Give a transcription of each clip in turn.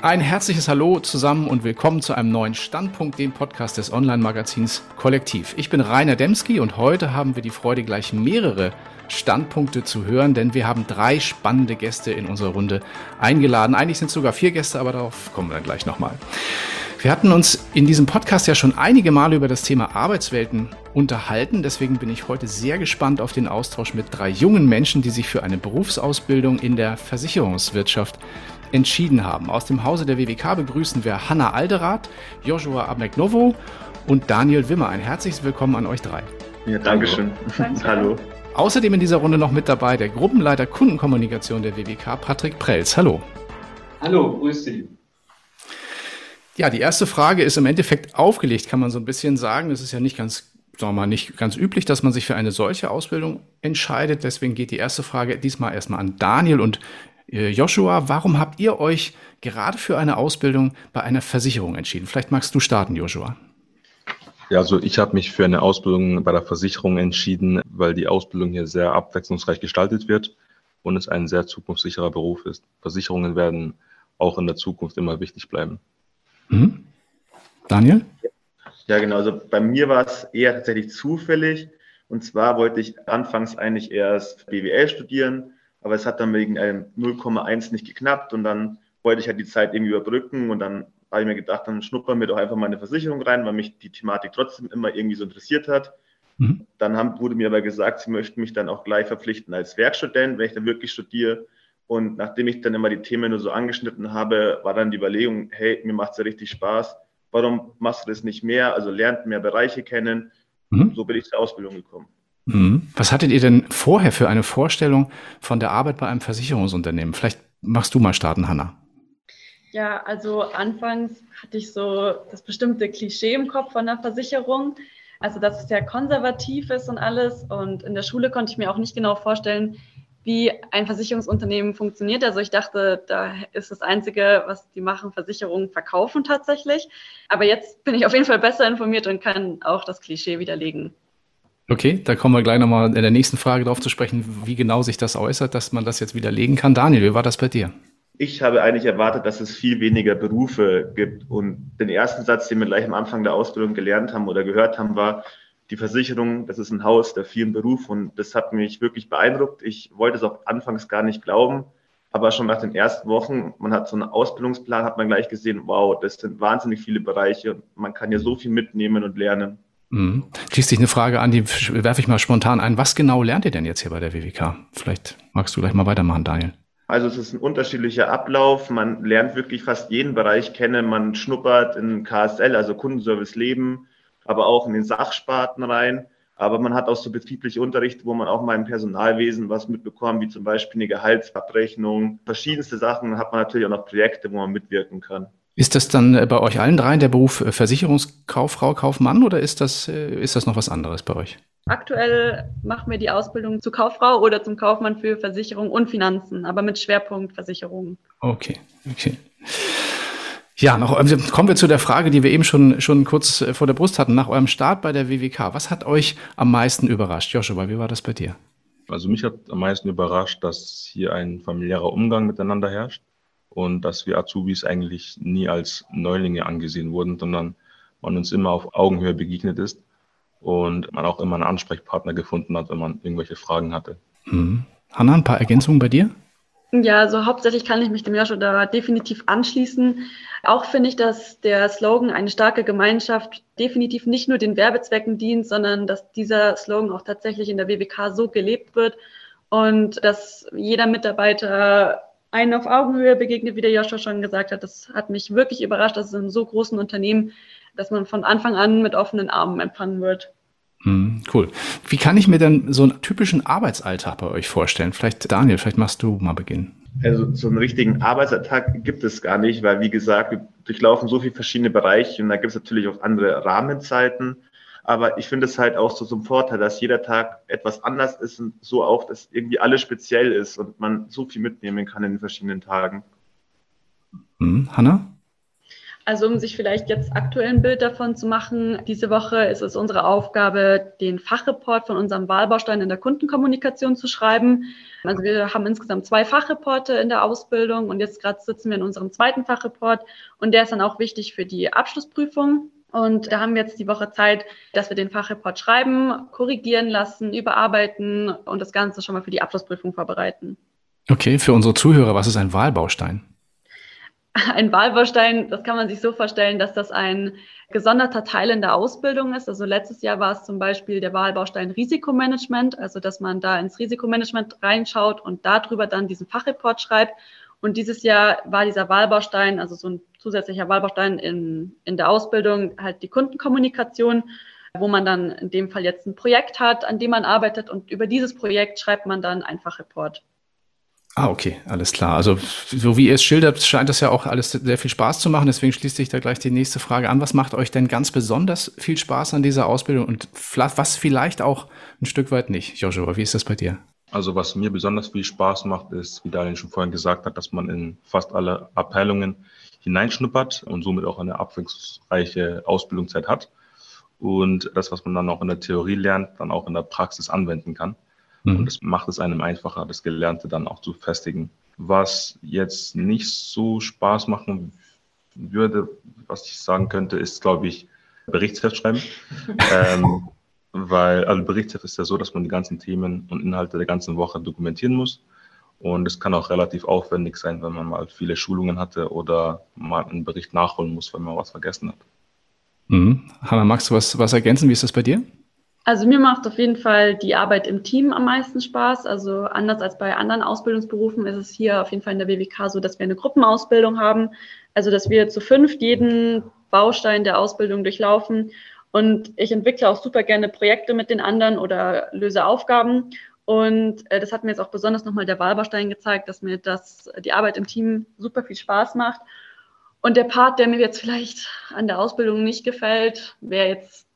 Ein herzliches Hallo zusammen und willkommen zu einem neuen Standpunkt, dem Podcast des Online-Magazins Kollektiv. Ich bin Rainer Demski und heute haben wir die Freude, gleich mehrere Standpunkte zu hören, denn wir haben drei spannende Gäste in unsere Runde eingeladen. Eigentlich sind es sogar vier Gäste, aber darauf kommen wir dann gleich nochmal. Wir hatten uns in diesem Podcast ja schon einige Male über das Thema Arbeitswelten unterhalten. Deswegen bin ich heute sehr gespannt auf den Austausch mit drei jungen Menschen, die sich für eine Berufsausbildung in der Versicherungswirtschaft entschieden haben. Aus dem Hause der WWK begrüßen wir Hanna Alderath, Joshua Abneknovo und Daniel Wimmer. Ein herzliches Willkommen an euch drei. Ja, Dankeschön. Danke. Hallo. Außerdem in dieser Runde noch mit dabei der Gruppenleiter Kundenkommunikation der WWK, Patrick Prelz. Hallo. Hallo, grüß Sie. Ja, die erste Frage ist im Endeffekt aufgelegt, kann man so ein bisschen sagen. Es ist ja nicht ganz, sagen wir mal, nicht ganz üblich, dass man sich für eine solche Ausbildung entscheidet. Deswegen geht die erste Frage diesmal erstmal an Daniel und Joshua, warum habt ihr euch gerade für eine Ausbildung bei einer Versicherung entschieden? Vielleicht magst du starten, Joshua. Ja, also ich habe mich für eine Ausbildung bei der Versicherung entschieden, weil die Ausbildung hier sehr abwechslungsreich gestaltet wird und es ein sehr zukunftssicherer Beruf ist. Versicherungen werden auch in der Zukunft immer wichtig bleiben. Mhm. Daniel? Ja, genau. Also bei mir war es eher tatsächlich zufällig. Und zwar wollte ich anfangs eigentlich erst BWL studieren, aber es hat dann wegen einem 0,1 nicht geknappt und dann wollte ich halt die Zeit irgendwie überbrücken und dann habe ich mir gedacht, dann schnuppern wir doch einfach mal eine Versicherung rein, weil mich die Thematik trotzdem immer irgendwie so interessiert hat. Mhm. Dann haben, wurde mir aber gesagt, sie möchten mich dann auch gleich verpflichten als Werkstudent, wenn ich dann wirklich studiere. Und nachdem ich dann immer die Themen nur so angeschnitten habe, war dann die Überlegung, hey, mir macht es ja richtig Spaß. Warum machst du das nicht mehr? Also lernt mehr Bereiche kennen. Mhm. So bin ich zur Ausbildung gekommen. Mhm. Was hattet ihr denn vorher für eine Vorstellung von der Arbeit bei einem Versicherungsunternehmen? Vielleicht machst du mal starten, Hanna. Ja, also anfangs hatte ich so das bestimmte Klischee im Kopf von der Versicherung. Also, dass es sehr konservativ ist und alles. Und in der Schule konnte ich mir auch nicht genau vorstellen, wie ein Versicherungsunternehmen funktioniert. Also ich dachte, da ist das Einzige, was die machen, Versicherungen verkaufen tatsächlich. Aber jetzt bin ich auf jeden Fall besser informiert und kann auch das Klischee widerlegen. Okay, da kommen wir gleich nochmal in der nächsten Frage darauf zu sprechen, wie genau sich das äußert, dass man das jetzt widerlegen kann. Daniel, wie war das bei dir? Ich habe eigentlich erwartet, dass es viel weniger Berufe gibt. Und den ersten Satz, den wir gleich am Anfang der Ausbildung gelernt haben oder gehört haben, war, die Versicherung, das ist ein Haus der vielen Berufe und das hat mich wirklich beeindruckt. Ich wollte es auch anfangs gar nicht glauben, aber schon nach den ersten Wochen, man hat so einen Ausbildungsplan, hat man gleich gesehen, wow, das sind wahnsinnig viele Bereiche man kann ja so viel mitnehmen und lernen. Mhm. Schließt sich eine Frage an, die werfe ich mal spontan ein. Was genau lernt ihr denn jetzt hier bei der WWK? Vielleicht magst du gleich mal weitermachen, Daniel. Also es ist ein unterschiedlicher Ablauf. Man lernt wirklich fast jeden Bereich kennen. Man schnuppert in KSL, also Kundenservice Leben, aber auch in den Sachsparten rein. Aber man hat auch so betriebliche Unterricht, wo man auch mal im Personalwesen was mitbekommt, wie zum Beispiel eine Gehaltsabrechnung. Verschiedenste Sachen hat man natürlich auch noch Projekte, wo man mitwirken kann. Ist das dann äh, bei euch allen dreien der Beruf äh, Versicherungskauffrau, Kaufmann oder ist das, äh, ist das noch was anderes bei euch? Aktuell machen wir die Ausbildung zur Kauffrau oder zum Kaufmann für Versicherung und Finanzen, aber mit Schwerpunkt Versicherung. Okay, okay. Ja, noch, also kommen wir zu der Frage, die wir eben schon, schon kurz vor der Brust hatten. Nach eurem Start bei der WWK, was hat euch am meisten überrascht? Joshua, wie war das bei dir? Also mich hat am meisten überrascht, dass hier ein familiärer Umgang miteinander herrscht und dass wir Azubis eigentlich nie als Neulinge angesehen wurden, sondern man uns immer auf Augenhöhe begegnet ist und man auch immer einen Ansprechpartner gefunden hat, wenn man irgendwelche Fragen hatte. Mhm. Hanna, ein paar Ergänzungen bei dir? Ja, also hauptsächlich kann ich mich dem Joshua da definitiv anschließen. Auch finde ich, dass der Slogan eine starke Gemeinschaft definitiv nicht nur den Werbezwecken dient, sondern dass dieser Slogan auch tatsächlich in der WWK so gelebt wird und dass jeder Mitarbeiter einen auf Augenhöhe begegnet, wie der Joshua schon gesagt hat. Das hat mich wirklich überrascht, dass es in so großen Unternehmen, dass man von Anfang an mit offenen Armen empfangen wird. Hm, cool. Wie kann ich mir denn so einen typischen Arbeitsalltag bei euch vorstellen? Vielleicht, Daniel, vielleicht machst du mal beginnen. Also so einen richtigen Arbeitsalltag gibt es gar nicht, weil wie gesagt, wir durchlaufen so viele verschiedene Bereiche und da gibt es natürlich auch andere Rahmenzeiten. Aber ich finde es halt auch so zum Vorteil, dass jeder Tag etwas anders ist und so auch, dass irgendwie alles speziell ist und man so viel mitnehmen kann in den verschiedenen Tagen. Hm, Hanna? Also um sich vielleicht jetzt aktuell ein Bild davon zu machen, diese Woche ist es unsere Aufgabe, den Fachreport von unserem Wahlbaustein in der Kundenkommunikation zu schreiben. Also wir haben insgesamt zwei Fachreporte in der Ausbildung und jetzt gerade sitzen wir in unserem zweiten Fachreport und der ist dann auch wichtig für die Abschlussprüfung. Und da haben wir jetzt die Woche Zeit, dass wir den Fachreport schreiben, korrigieren lassen, überarbeiten und das Ganze schon mal für die Abschlussprüfung vorbereiten. Okay, für unsere Zuhörer, was ist ein Wahlbaustein? Ein Wahlbaustein, das kann man sich so vorstellen, dass das ein gesonderter Teil in der Ausbildung ist. Also letztes Jahr war es zum Beispiel der Wahlbaustein Risikomanagement, also dass man da ins Risikomanagement reinschaut und darüber dann diesen Fachreport schreibt. Und dieses Jahr war dieser Wahlbaustein, also so ein zusätzlicher Wahlbaustein in, in der Ausbildung, halt die Kundenkommunikation, wo man dann in dem Fall jetzt ein Projekt hat, an dem man arbeitet und über dieses Projekt schreibt man dann ein Fachreport. Ah, okay, alles klar. Also, so wie ihr es schildert, scheint das ja auch alles sehr viel Spaß zu machen. Deswegen schließt sich da gleich die nächste Frage an. Was macht euch denn ganz besonders viel Spaß an dieser Ausbildung und was vielleicht auch ein Stück weit nicht? Joshua, wie ist das bei dir? Also, was mir besonders viel Spaß macht, ist, wie Daniel schon vorhin gesagt hat, dass man in fast alle Abteilungen hineinschnuppert und somit auch eine abwechslungsreiche Ausbildungszeit hat. Und das, was man dann auch in der Theorie lernt, dann auch in der Praxis anwenden kann. Mhm. Und das macht es einem einfacher, das Gelernte dann auch zu festigen. Was jetzt nicht so Spaß machen würde, was ich sagen könnte, ist, glaube ich, Berichtsheft schreiben. ähm, weil, also Berichtsheft ist ja so, dass man die ganzen Themen und Inhalte der ganzen Woche dokumentieren muss. Und es kann auch relativ aufwendig sein, wenn man mal viele Schulungen hatte oder mal einen Bericht nachholen muss, wenn man was vergessen hat. Mhm. Hanna, magst du was, was ergänzen? Wie ist das bei dir? Also mir macht auf jeden Fall die Arbeit im Team am meisten Spaß. Also anders als bei anderen Ausbildungsberufen ist es hier auf jeden Fall in der BWK so, dass wir eine Gruppenausbildung haben. Also dass wir zu fünf jeden Baustein der Ausbildung durchlaufen. Und ich entwickle auch super gerne Projekte mit den anderen oder löse Aufgaben. Und äh, das hat mir jetzt auch besonders nochmal der Wahlbaustein gezeigt, dass mir das, die Arbeit im Team super viel Spaß macht. Und der Part, der mir jetzt vielleicht an der Ausbildung nicht gefällt, wäre jetzt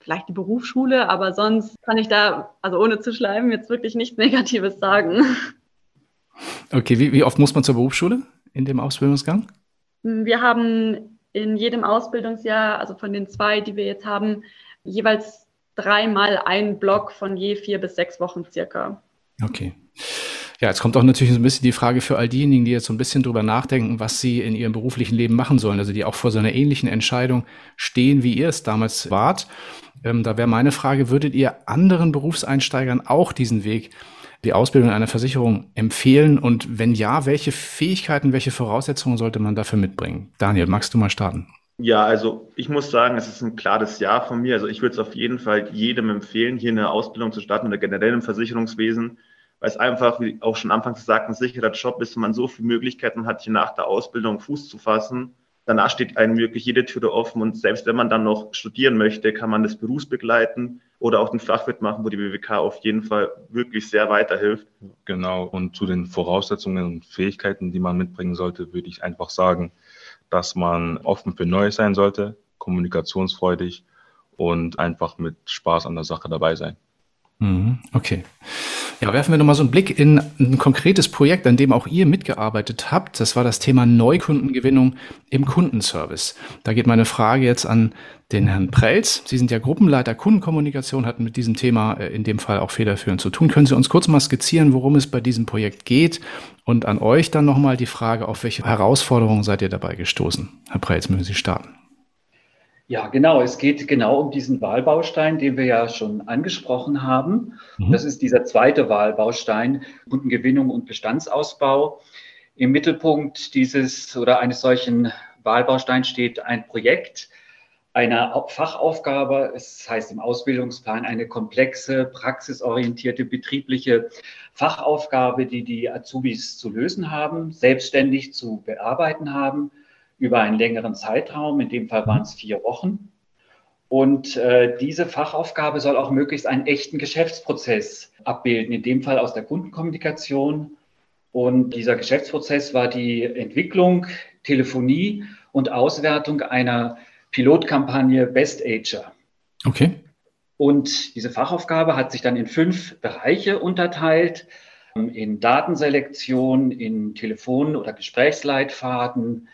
vielleicht die Berufsschule, aber sonst kann ich da, also ohne zu schleimen, jetzt wirklich nichts Negatives sagen. Okay, wie, wie oft muss man zur Berufsschule in dem Ausbildungsgang? Wir haben in jedem Ausbildungsjahr, also von den zwei, die wir jetzt haben, jeweils dreimal einen Block von je vier bis sechs Wochen circa. Okay. Ja, jetzt kommt auch natürlich so ein bisschen die Frage für all diejenigen, die jetzt so ein bisschen drüber nachdenken, was sie in ihrem beruflichen Leben machen sollen, also die auch vor so einer ähnlichen Entscheidung stehen, wie ihr es damals wart. Ähm, da wäre meine Frage, würdet ihr anderen Berufseinsteigern auch diesen Weg, die Ausbildung in einer Versicherung empfehlen? Und wenn ja, welche Fähigkeiten, welche Voraussetzungen sollte man dafür mitbringen? Daniel, magst du mal starten? Ja, also ich muss sagen, es ist ein klares Ja von mir. Also ich würde es auf jeden Fall jedem empfehlen, hier eine Ausbildung zu starten oder generell im Versicherungswesen weil es einfach, wie auch schon anfangs gesagt, ein sicherer Job ist und man so viele Möglichkeiten hat, hier nach der Ausbildung Fuß zu fassen. Danach steht einem wirklich jede Tür offen und selbst wenn man dann noch studieren möchte, kann man das berufsbegleiten oder auch den Fachwirt machen, wo die BWK auf jeden Fall wirklich sehr weiterhilft. Genau. Und zu den Voraussetzungen und Fähigkeiten, die man mitbringen sollte, würde ich einfach sagen, dass man offen für Neues sein sollte, kommunikationsfreudig und einfach mit Spaß an der Sache dabei sein. Mhm. Okay. Ja, werfen wir nochmal so einen Blick in ein konkretes Projekt, an dem auch ihr mitgearbeitet habt. Das war das Thema Neukundengewinnung im Kundenservice. Da geht meine Frage jetzt an den Herrn Prelz. Sie sind ja Gruppenleiter Kundenkommunikation, hatten mit diesem Thema äh, in dem Fall auch federführend zu tun. Können Sie uns kurz mal skizzieren, worum es bei diesem Projekt geht? Und an euch dann nochmal die Frage, auf welche Herausforderungen seid ihr dabei gestoßen? Herr Prelz, mögen Sie starten. Ja, genau. Es geht genau um diesen Wahlbaustein, den wir ja schon angesprochen haben. Mhm. Das ist dieser zweite Wahlbaustein, Kundengewinnung und Bestandsausbau. Im Mittelpunkt dieses oder eines solchen Wahlbausteins steht ein Projekt, eine Fachaufgabe, es heißt im Ausbildungsplan eine komplexe, praxisorientierte, betriebliche Fachaufgabe, die die Azubis zu lösen haben, selbstständig zu bearbeiten haben über einen längeren Zeitraum. In dem Fall waren es vier Wochen. Und äh, diese Fachaufgabe soll auch möglichst einen echten Geschäftsprozess abbilden, in dem Fall aus der Kundenkommunikation. Und dieser Geschäftsprozess war die Entwicklung, Telefonie und Auswertung einer Pilotkampagne Best Ager. Okay. Und diese Fachaufgabe hat sich dann in fünf Bereiche unterteilt. In Datenselektion, in Telefon- oder Gesprächsleitfaden,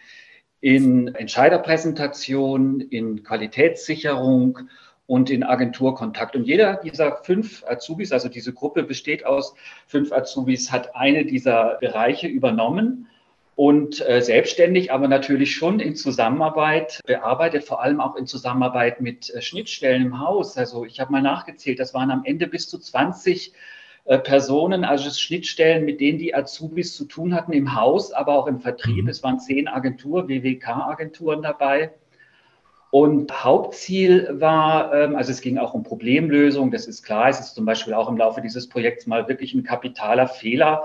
in Entscheiderpräsentation, in Qualitätssicherung und in Agenturkontakt. Und jeder dieser fünf Azubis, also diese Gruppe besteht aus fünf Azubis, hat eine dieser Bereiche übernommen und äh, selbstständig, aber natürlich schon in Zusammenarbeit bearbeitet, vor allem auch in Zusammenarbeit mit äh, Schnittstellen im Haus. Also ich habe mal nachgezählt, das waren am Ende bis zu 20 äh, Personen, also Schnittstellen, mit denen die Azubis zu tun hatten im Haus, aber auch im Vertrieb. Mhm. Es waren zehn Agenturen, WWK-Agenturen dabei. Und Hauptziel war, ähm, also es ging auch um Problemlösung, das ist klar, es ist zum Beispiel auch im Laufe dieses Projekts mal wirklich ein kapitaler Fehler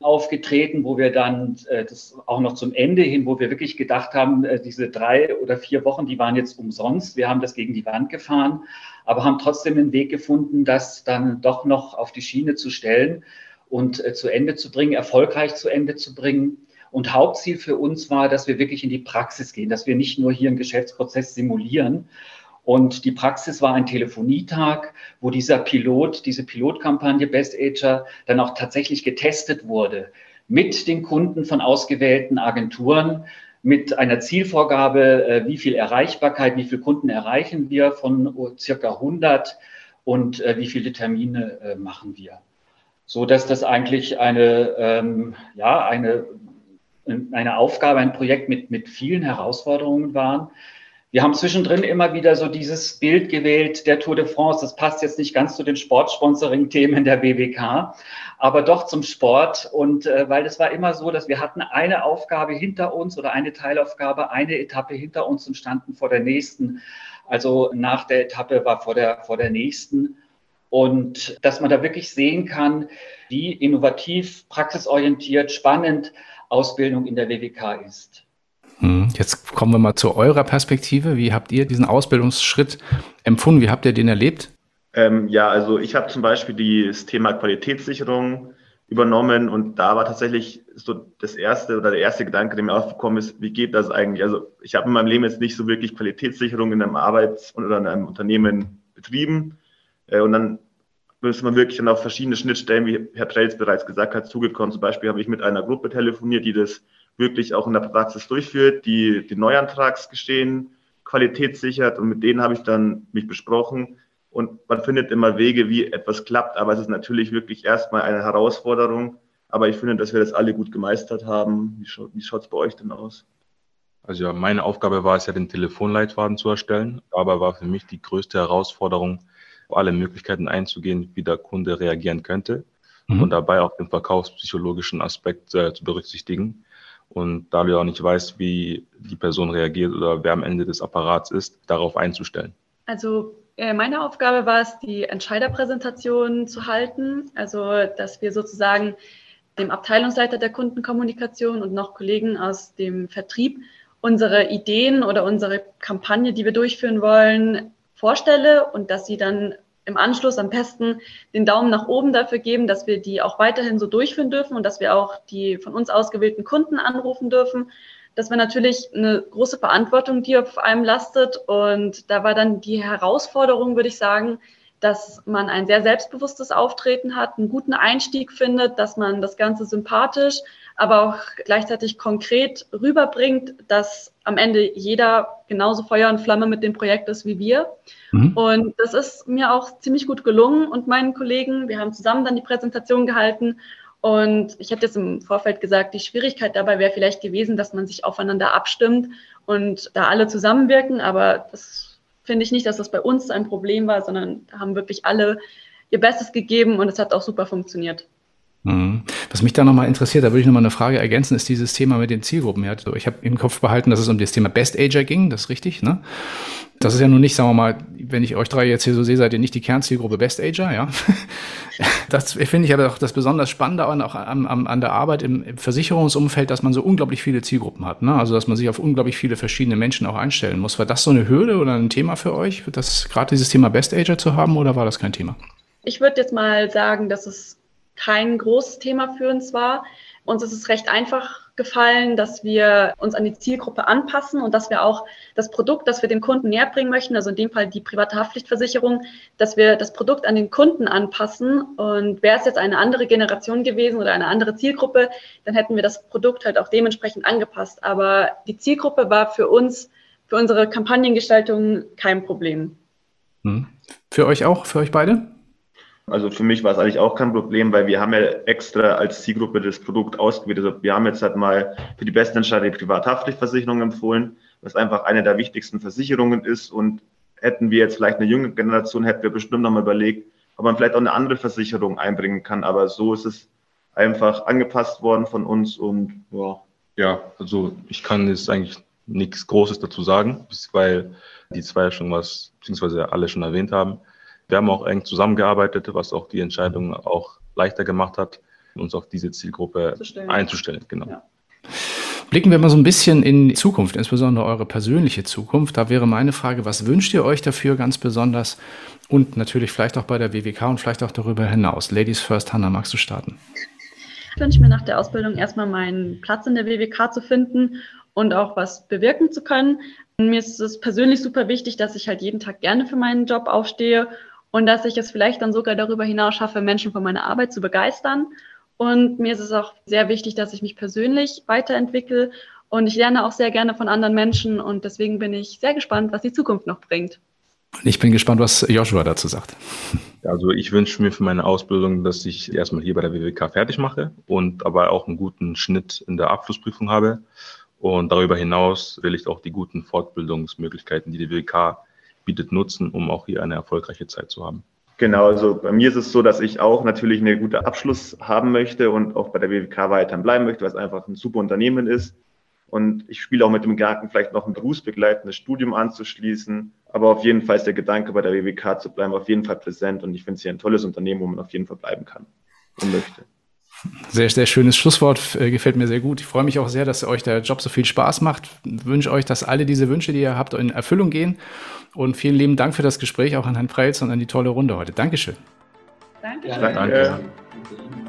aufgetreten, wo wir dann äh, das auch noch zum Ende hin, wo wir wirklich gedacht haben, äh, diese drei oder vier Wochen, die waren jetzt umsonst. Wir haben das gegen die Wand gefahren, aber haben trotzdem einen Weg gefunden, das dann doch noch auf die Schiene zu stellen und äh, zu Ende zu bringen, erfolgreich zu Ende zu bringen. Und Hauptziel für uns war, dass wir wirklich in die Praxis gehen, dass wir nicht nur hier einen Geschäftsprozess simulieren. Und die Praxis war ein Telefonietag, wo dieser Pilot, diese Pilotkampagne Best Ager dann auch tatsächlich getestet wurde mit den Kunden von ausgewählten Agenturen, mit einer Zielvorgabe, äh, wie viel Erreichbarkeit, wie viele Kunden erreichen wir von circa 100 und äh, wie viele Termine äh, machen wir. So dass das eigentlich eine, ähm, ja, eine eine Aufgabe, ein Projekt mit, mit vielen Herausforderungen waren. Wir haben zwischendrin immer wieder so dieses Bild gewählt der Tour de France. Das passt jetzt nicht ganz zu den Sportsponsoring-Themen der BBK, aber doch zum Sport. Und äh, weil es war immer so, dass wir hatten eine Aufgabe hinter uns oder eine Teilaufgabe, eine Etappe hinter uns und standen vor der nächsten. Also nach der Etappe war vor der, vor der nächsten. Und dass man da wirklich sehen kann, wie innovativ, praxisorientiert, spannend Ausbildung in der WWK ist. Hm, jetzt kommen wir mal zu eurer Perspektive. Wie habt ihr diesen Ausbildungsschritt empfunden? Wie habt ihr den erlebt? Ähm, ja, also ich habe zum Beispiel das Thema Qualitätssicherung übernommen und da war tatsächlich so das erste oder der erste Gedanke, der mir aufgekommen ist, wie geht das eigentlich? Also ich habe in meinem Leben jetzt nicht so wirklich Qualitätssicherung in einem Arbeits- oder in einem Unternehmen betrieben äh, und dann ist man wirklich dann auf verschiedene Schnittstellen, wie Herr Trells bereits gesagt hat, zugekommen. Zum Beispiel habe ich mit einer Gruppe telefoniert, die das wirklich auch in der Praxis durchführt, die die Neuantragsgestehen qualitätssichert und mit denen habe ich dann mich besprochen und man findet immer Wege, wie etwas klappt, aber es ist natürlich wirklich erstmal eine Herausforderung, aber ich finde, dass wir das alle gut gemeistert haben. Wie, schaut, wie schaut es bei euch denn aus? Also ja, meine Aufgabe war es ja, den Telefonleitfaden zu erstellen, aber war für mich die größte Herausforderung, auf alle Möglichkeiten einzugehen, wie der Kunde reagieren könnte mhm. und dabei auch den verkaufspsychologischen Aspekt äh, zu berücksichtigen. Und da du auch nicht weißt, wie die Person reagiert oder wer am Ende des Apparats ist, darauf einzustellen. Also äh, meine Aufgabe war es, die Entscheiderpräsentation zu halten. Also, dass wir sozusagen dem Abteilungsleiter der Kundenkommunikation und noch Kollegen aus dem Vertrieb unsere Ideen oder unsere Kampagne, die wir durchführen wollen, vorstelle und dass sie dann im Anschluss am besten den Daumen nach oben dafür geben, dass wir die auch weiterhin so durchführen dürfen und dass wir auch die von uns ausgewählten Kunden anrufen dürfen. Das war natürlich eine große Verantwortung, die auf einem lastet. Und da war dann die Herausforderung, würde ich sagen, dass man ein sehr selbstbewusstes Auftreten hat, einen guten Einstieg findet, dass man das Ganze sympathisch, aber auch gleichzeitig konkret rüberbringt, dass am Ende jeder genauso Feuer und Flamme mit dem Projekt ist wie wir. Mhm. Und das ist mir auch ziemlich gut gelungen und meinen Kollegen. Wir haben zusammen dann die Präsentation gehalten. Und ich hatte jetzt im Vorfeld gesagt, die Schwierigkeit dabei wäre vielleicht gewesen, dass man sich aufeinander abstimmt und da alle zusammenwirken. Aber das finde ich nicht, dass das bei uns ein Problem war, sondern haben wirklich alle ihr Bestes gegeben und es hat auch super funktioniert. Mhm. Was mich da nochmal interessiert, da würde ich nochmal eine Frage ergänzen, ist dieses Thema mit den Zielgruppen. Ja, ich habe im Kopf behalten, dass es um das Thema Best Ager ging, das ist richtig, ne? Das ist ja nun nicht, sagen wir mal, wenn ich euch drei jetzt hier so sehe, seid ihr nicht die Kernzielgruppe Best Ager, ja. Das finde ich aber auch das besonders Spannende auch an, an, an der Arbeit im, Versicherungsumfeld, dass man so unglaublich viele Zielgruppen hat, ne? Also, dass man sich auf unglaublich viele verschiedene Menschen auch einstellen muss. War das so eine Hürde oder ein Thema für euch, gerade dieses Thema Best Ager zu haben oder war das kein Thema? Ich würde jetzt mal sagen, dass es kein großes Thema für uns war. Uns ist es recht einfach gefallen, dass wir uns an die Zielgruppe anpassen und dass wir auch das Produkt, das wir dem Kunden näher bringen möchten, also in dem Fall die private Haftpflichtversicherung, dass wir das Produkt an den Kunden anpassen. Und wäre es jetzt eine andere Generation gewesen oder eine andere Zielgruppe, dann hätten wir das Produkt halt auch dementsprechend angepasst. Aber die Zielgruppe war für uns, für unsere Kampagnengestaltung kein Problem. Hm. Für euch auch, für euch beide? Also für mich war es eigentlich auch kein Problem, weil wir haben ja extra als Zielgruppe das Produkt ausgewählt. Also wir haben jetzt halt mal für die besten Entscheider die Privathaftpflichtversicherung empfohlen, was einfach eine der wichtigsten Versicherungen ist. Und hätten wir jetzt vielleicht eine junge Generation, hätten wir bestimmt nochmal überlegt, ob man vielleicht auch eine andere Versicherung einbringen kann. Aber so ist es einfach angepasst worden von uns und ja. Ja, also ich kann jetzt eigentlich nichts Großes dazu sagen, weil die zwei schon was, beziehungsweise alle schon erwähnt haben. Wir haben auch eng zusammengearbeitet, was auch die Entscheidung auch leichter gemacht hat, uns auf diese Zielgruppe einzustellen. Genau. Ja. Blicken wir mal so ein bisschen in die Zukunft, insbesondere eure persönliche Zukunft. Da wäre meine Frage, was wünscht ihr euch dafür ganz besonders? Und natürlich vielleicht auch bei der WWK und vielleicht auch darüber hinaus. Ladies first, Hanna, magst du starten? Ich wünsche mir nach der Ausbildung erstmal meinen Platz in der WWK zu finden und auch was bewirken zu können. Mir ist es persönlich super wichtig, dass ich halt jeden Tag gerne für meinen Job aufstehe und dass ich es vielleicht dann sogar darüber hinaus schaffe, Menschen von meiner Arbeit zu begeistern. Und mir ist es auch sehr wichtig, dass ich mich persönlich weiterentwickle und ich lerne auch sehr gerne von anderen Menschen und deswegen bin ich sehr gespannt, was die Zukunft noch bringt. Ich bin gespannt, was Joshua dazu sagt. Also ich wünsche mir für meine Ausbildung, dass ich erstmal hier bei der WWK fertig mache und aber auch einen guten Schnitt in der Abschlussprüfung habe. Und darüber hinaus will ich auch die guten Fortbildungsmöglichkeiten, die die WWK bietet, nutzen, um auch hier eine erfolgreiche Zeit zu haben. Genau, also bei mir ist es so, dass ich auch natürlich eine gute Abschluss haben möchte und auch bei der WWK weiterhin bleiben möchte, weil es einfach ein super Unternehmen ist. Und ich spiele auch mit dem Gedanken, vielleicht noch ein berufsbegleitendes Studium anzuschließen. Aber auf jeden Fall ist der Gedanke, bei der WWK zu bleiben, auf jeden Fall präsent. Und ich finde es hier ein tolles Unternehmen, wo man auf jeden Fall bleiben kann und möchte. Sehr, sehr schönes Schlusswort, äh, gefällt mir sehr gut. Ich freue mich auch sehr, dass euch der Job so viel Spaß macht. Ich wünsche euch, dass alle diese Wünsche, die ihr habt, in Erfüllung gehen. Und vielen lieben Dank für das Gespräch, auch an Herrn Preitz und an die tolle Runde heute. Dankeschön. Dankeschön. Ja, danke. danke.